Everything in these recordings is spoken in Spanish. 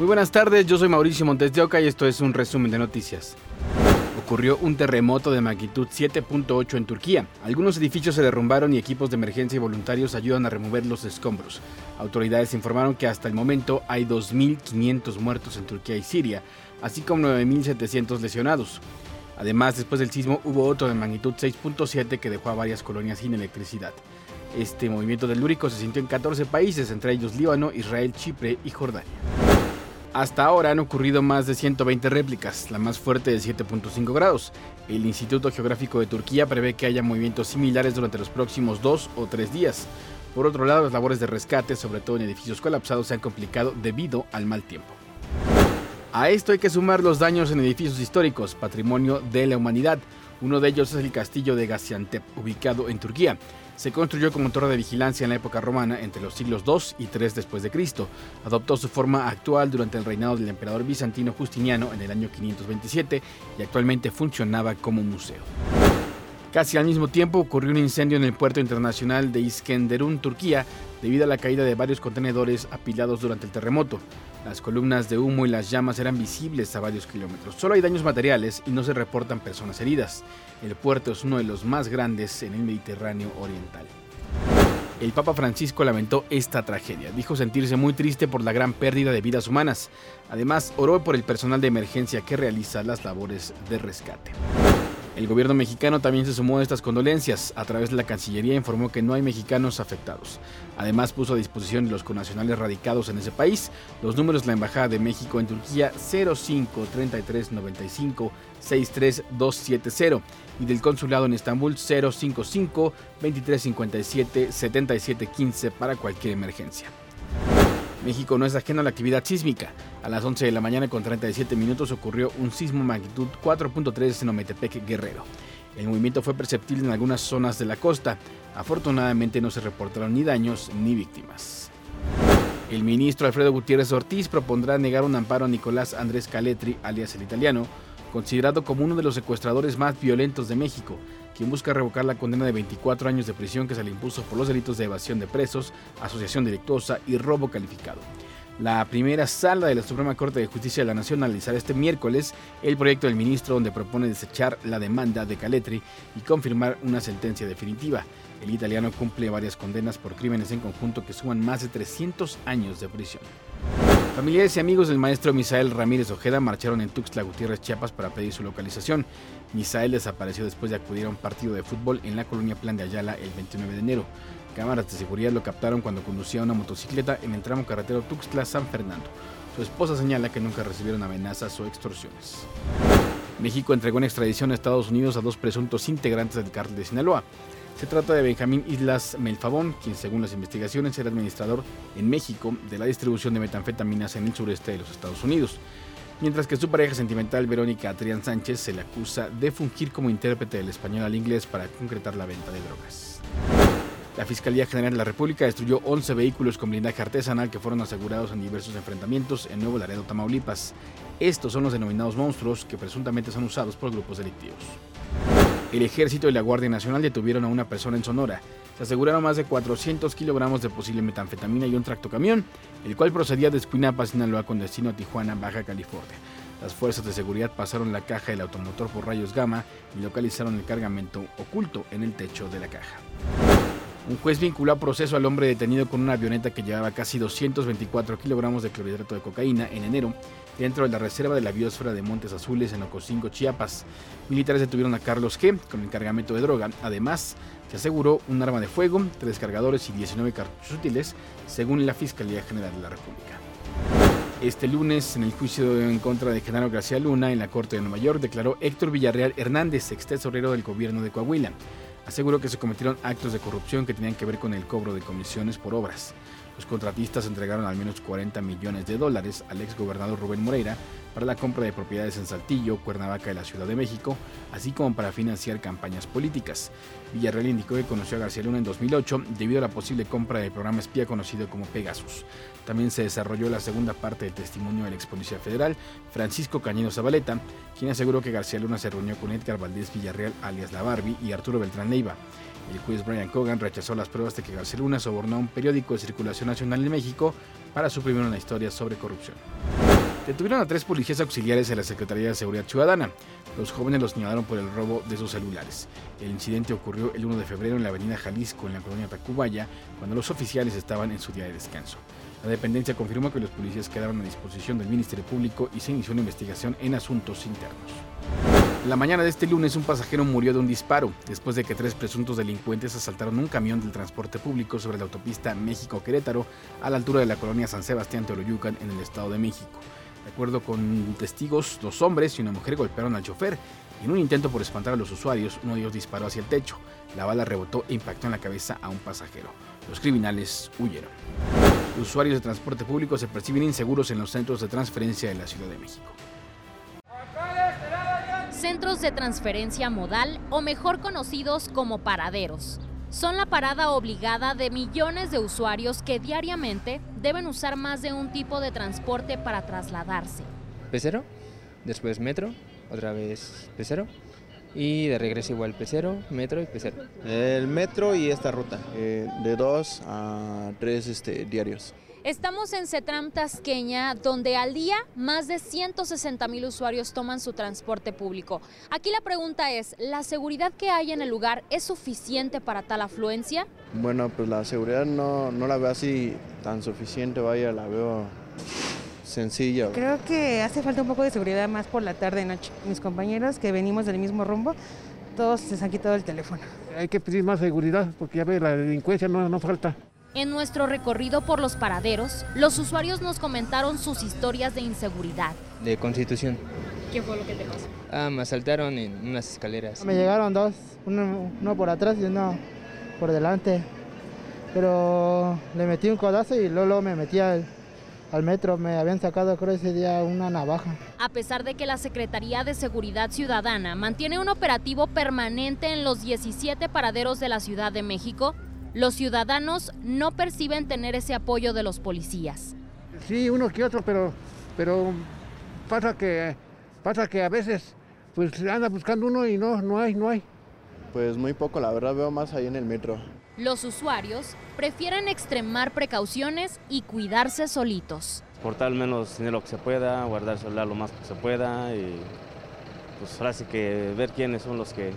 Muy buenas tardes, yo soy Mauricio Montes de Oca y esto es un resumen de noticias. Ocurrió un terremoto de magnitud 7.8 en Turquía. Algunos edificios se derrumbaron y equipos de emergencia y voluntarios ayudan a remover los escombros. Autoridades informaron que hasta el momento hay 2.500 muertos en Turquía y Siria, así como 9.700 lesionados. Además, después del sismo hubo otro de magnitud 6.7 que dejó a varias colonias sin electricidad. Este movimiento telúrico se sintió en 14 países, entre ellos Líbano, Israel, Chipre y Jordania. Hasta ahora han ocurrido más de 120 réplicas, la más fuerte de 7.5 grados. El Instituto Geográfico de Turquía prevé que haya movimientos similares durante los próximos dos o tres días. Por otro lado, las labores de rescate, sobre todo en edificios colapsados, se han complicado debido al mal tiempo. A esto hay que sumar los daños en edificios históricos, patrimonio de la humanidad. Uno de ellos es el castillo de Gaziantep, ubicado en Turquía. Se construyó como torre de vigilancia en la época romana entre los siglos II y III después de Cristo. Adoptó su forma actual durante el reinado del emperador bizantino Justiniano en el año 527 y actualmente funcionaba como museo. Casi al mismo tiempo ocurrió un incendio en el puerto internacional de Iskenderun, Turquía, debido a la caída de varios contenedores apilados durante el terremoto. Las columnas de humo y las llamas eran visibles a varios kilómetros. Solo hay daños materiales y no se reportan personas heridas. El puerto es uno de los más grandes en el Mediterráneo Oriental. El Papa Francisco lamentó esta tragedia. Dijo sentirse muy triste por la gran pérdida de vidas humanas. Además, oró por el personal de emergencia que realiza las labores de rescate. El gobierno mexicano también se sumó a estas condolencias. A través de la Cancillería informó que no hay mexicanos afectados. Además puso a disposición de los connacionales radicados en ese país los números de la Embajada de México en Turquía 05 33 95 63270 y del consulado en Estambul 055 2357 7715 para cualquier emergencia. México no es ajeno a la actividad sísmica. A las 11 de la mañana con 37 minutos ocurrió un sismo magnitud 4.3 en Ometepec, Guerrero. El movimiento fue perceptible en algunas zonas de la costa. Afortunadamente no se reportaron ni daños ni víctimas. El ministro Alfredo Gutiérrez Ortiz propondrá negar un amparo a Nicolás Andrés Caletri, alias el italiano, considerado como uno de los secuestradores más violentos de México, quien busca revocar la condena de 24 años de prisión que se le impuso por los delitos de evasión de presos, asociación delictuosa y robo calificado. La primera sala de la Suprema Corte de Justicia de la Nación analizará este miércoles el proyecto del ministro donde propone desechar la demanda de Caletri y confirmar una sentencia definitiva. El italiano cumple varias condenas por crímenes en conjunto que suman más de 300 años de prisión. Familiares y amigos del maestro Misael Ramírez Ojeda marcharon en Tuxtla Gutiérrez, Chiapas para pedir su localización. Misael desapareció después de acudir a un partido de fútbol en la colonia Plan de Ayala el 29 de enero. Cámaras de seguridad lo captaron cuando conducía una motocicleta en el tramo carretero Tuxtla-San Fernando. Su esposa señala que nunca recibieron amenazas o extorsiones. México entregó en extradición a Estados Unidos a dos presuntos integrantes del cártel de Sinaloa. Se trata de Benjamín Islas Melfabón, quien según las investigaciones era administrador en México de la distribución de metanfetaminas en el sureste de los Estados Unidos, mientras que su pareja sentimental Verónica Adrián Sánchez se le acusa de fungir como intérprete del español al inglés para concretar la venta de drogas. La Fiscalía General de la República destruyó 11 vehículos con blindaje artesanal que fueron asegurados en diversos enfrentamientos en Nuevo Laredo, Tamaulipas. Estos son los denominados monstruos que presuntamente son usados por grupos delictivos. El ejército y la Guardia Nacional detuvieron a una persona en Sonora. Se aseguraron más de 400 kilogramos de posible metanfetamina y un tractocamión, el cual procedía de Escuinapa, Sinaloa, con destino a Tijuana, Baja California. Las fuerzas de seguridad pasaron la caja del automotor por rayos gamma y localizaron el cargamento oculto en el techo de la caja. Un juez vinculó a proceso al hombre detenido con una avioneta que llevaba casi 224 kilogramos de clorhidrato de cocaína en enero dentro de la reserva de la biosfera de Montes Azules en Ocosingo, Chiapas. Militares detuvieron a Carlos G. con el cargamento de droga. Además, se aseguró un arma de fuego, tres cargadores y 19 cartuchos útiles, según la Fiscalía General de la República. Este lunes, en el juicio en contra de Genaro García Luna en la Corte de Nueva York, declaró Héctor Villarreal Hernández, ex tesorero del gobierno de Coahuila. Aseguró que se cometieron actos de corrupción que tenían que ver con el cobro de comisiones por obras. Los contratistas entregaron al menos 40 millones de dólares al ex gobernador Rubén Moreira para la compra de propiedades en Saltillo, Cuernavaca y la Ciudad de México, así como para financiar campañas políticas. Villarreal indicó que conoció a García Luna en 2008 debido a la posible compra del programa espía conocido como Pegasus. También se desarrolló la segunda parte del testimonio del ex federal, Francisco Cañino Zabaleta, quien aseguró que García Luna se reunió con Edgar Valdés Villarreal alias La Barbie y Arturo Beltrán Leiva. El juez Brian Cogan rechazó las pruebas de que García Luna sobornó a un periódico de circulación nacional en México para suprimir una historia sobre corrupción. Detuvieron a tres policías auxiliares de la Secretaría de Seguridad Ciudadana. Los jóvenes los señalaron por el robo de sus celulares. El incidente ocurrió el 1 de febrero en la avenida Jalisco, en la colonia Tacubaya, cuando los oficiales estaban en su día de descanso. La dependencia confirmó que los policías quedaron a disposición del Ministerio Público y se inició una investigación en asuntos internos. La mañana de este lunes un pasajero murió de un disparo después de que tres presuntos delincuentes asaltaron un camión del transporte público sobre la autopista México-Querétaro a la altura de la colonia San Sebastián Teoloyucan en el Estado de México. De acuerdo con testigos, dos hombres y una mujer golpearon al chofer y en un intento por espantar a los usuarios, uno de ellos disparó hacia el techo. La bala rebotó e impactó en la cabeza a un pasajero. Los criminales huyeron. Los usuarios de transporte público se perciben inseguros en los centros de transferencia de la Ciudad de México. Centros de transferencia modal o mejor conocidos como paraderos. Son la parada obligada de millones de usuarios que diariamente deben usar más de un tipo de transporte para trasladarse. Pecero, después metro, otra vez pecero y de regreso igual pecero, metro y pecero. El metro y esta ruta, eh, de dos a tres este, diarios. Estamos en Cetram Tasqueña, donde al día más de 160 mil usuarios toman su transporte público. Aquí la pregunta es, ¿la seguridad que hay en el lugar es suficiente para tal afluencia? Bueno, pues la seguridad no, no la veo así tan suficiente, vaya, la veo sencilla. Creo que hace falta un poco de seguridad más por la tarde y noche. Mis compañeros que venimos del mismo rumbo, todos se han quitado el teléfono. Hay que pedir más seguridad porque ya ve, la delincuencia no, no falta. En nuestro recorrido por los paraderos, los usuarios nos comentaron sus historias de inseguridad. De Constitución. ¿Qué fue lo que te pasó? Ah, me asaltaron en unas escaleras. Me llegaron dos, uno, uno por atrás y uno por delante. Pero le metí un codazo y luego, luego me metí al, al metro. Me habían sacado, creo, ese día una navaja. A pesar de que la Secretaría de Seguridad Ciudadana mantiene un operativo permanente en los 17 paraderos de la Ciudad de México, los ciudadanos no perciben tener ese apoyo de los policías. Sí, uno que otro, pero, pero pasa que pasa que a veces pues anda buscando uno y no, no hay, no hay. Pues muy poco, la verdad veo más ahí en el metro. Los usuarios prefieren extremar precauciones y cuidarse solitos. Portar menos dinero que se pueda, guardar el celular lo más que se pueda y pues ahora sí que ver quiénes son los que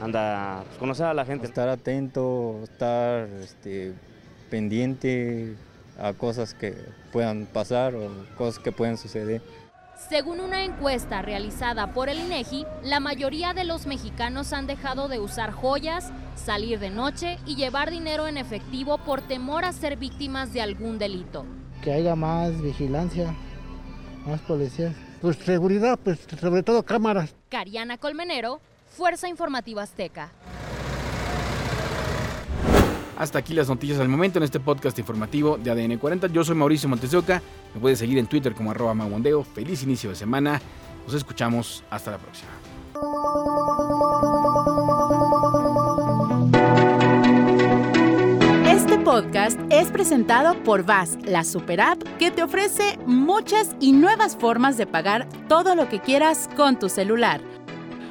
anda, pues, conocer a la gente. Estar atento, estar este, pendiente a cosas que puedan pasar o cosas que puedan suceder. Según una encuesta realizada por el INEGI, la mayoría de los mexicanos han dejado de usar joyas, salir de noche y llevar dinero en efectivo por temor a ser víctimas de algún delito. Que haya más vigilancia, más policías. Pues seguridad, pues sobre todo cámaras. Cariana Colmenero, Fuerza Informativa Azteca. Hasta aquí las noticias al momento en este podcast informativo de ADN 40. Yo soy Mauricio Montes de Oca. Me puedes seguir en Twitter como arroba maguandeo. Feliz inicio de semana. Nos escuchamos. Hasta la próxima. Este podcast es presentado por VAS, la super app que te ofrece muchas y nuevas formas de pagar todo lo que quieras con tu celular.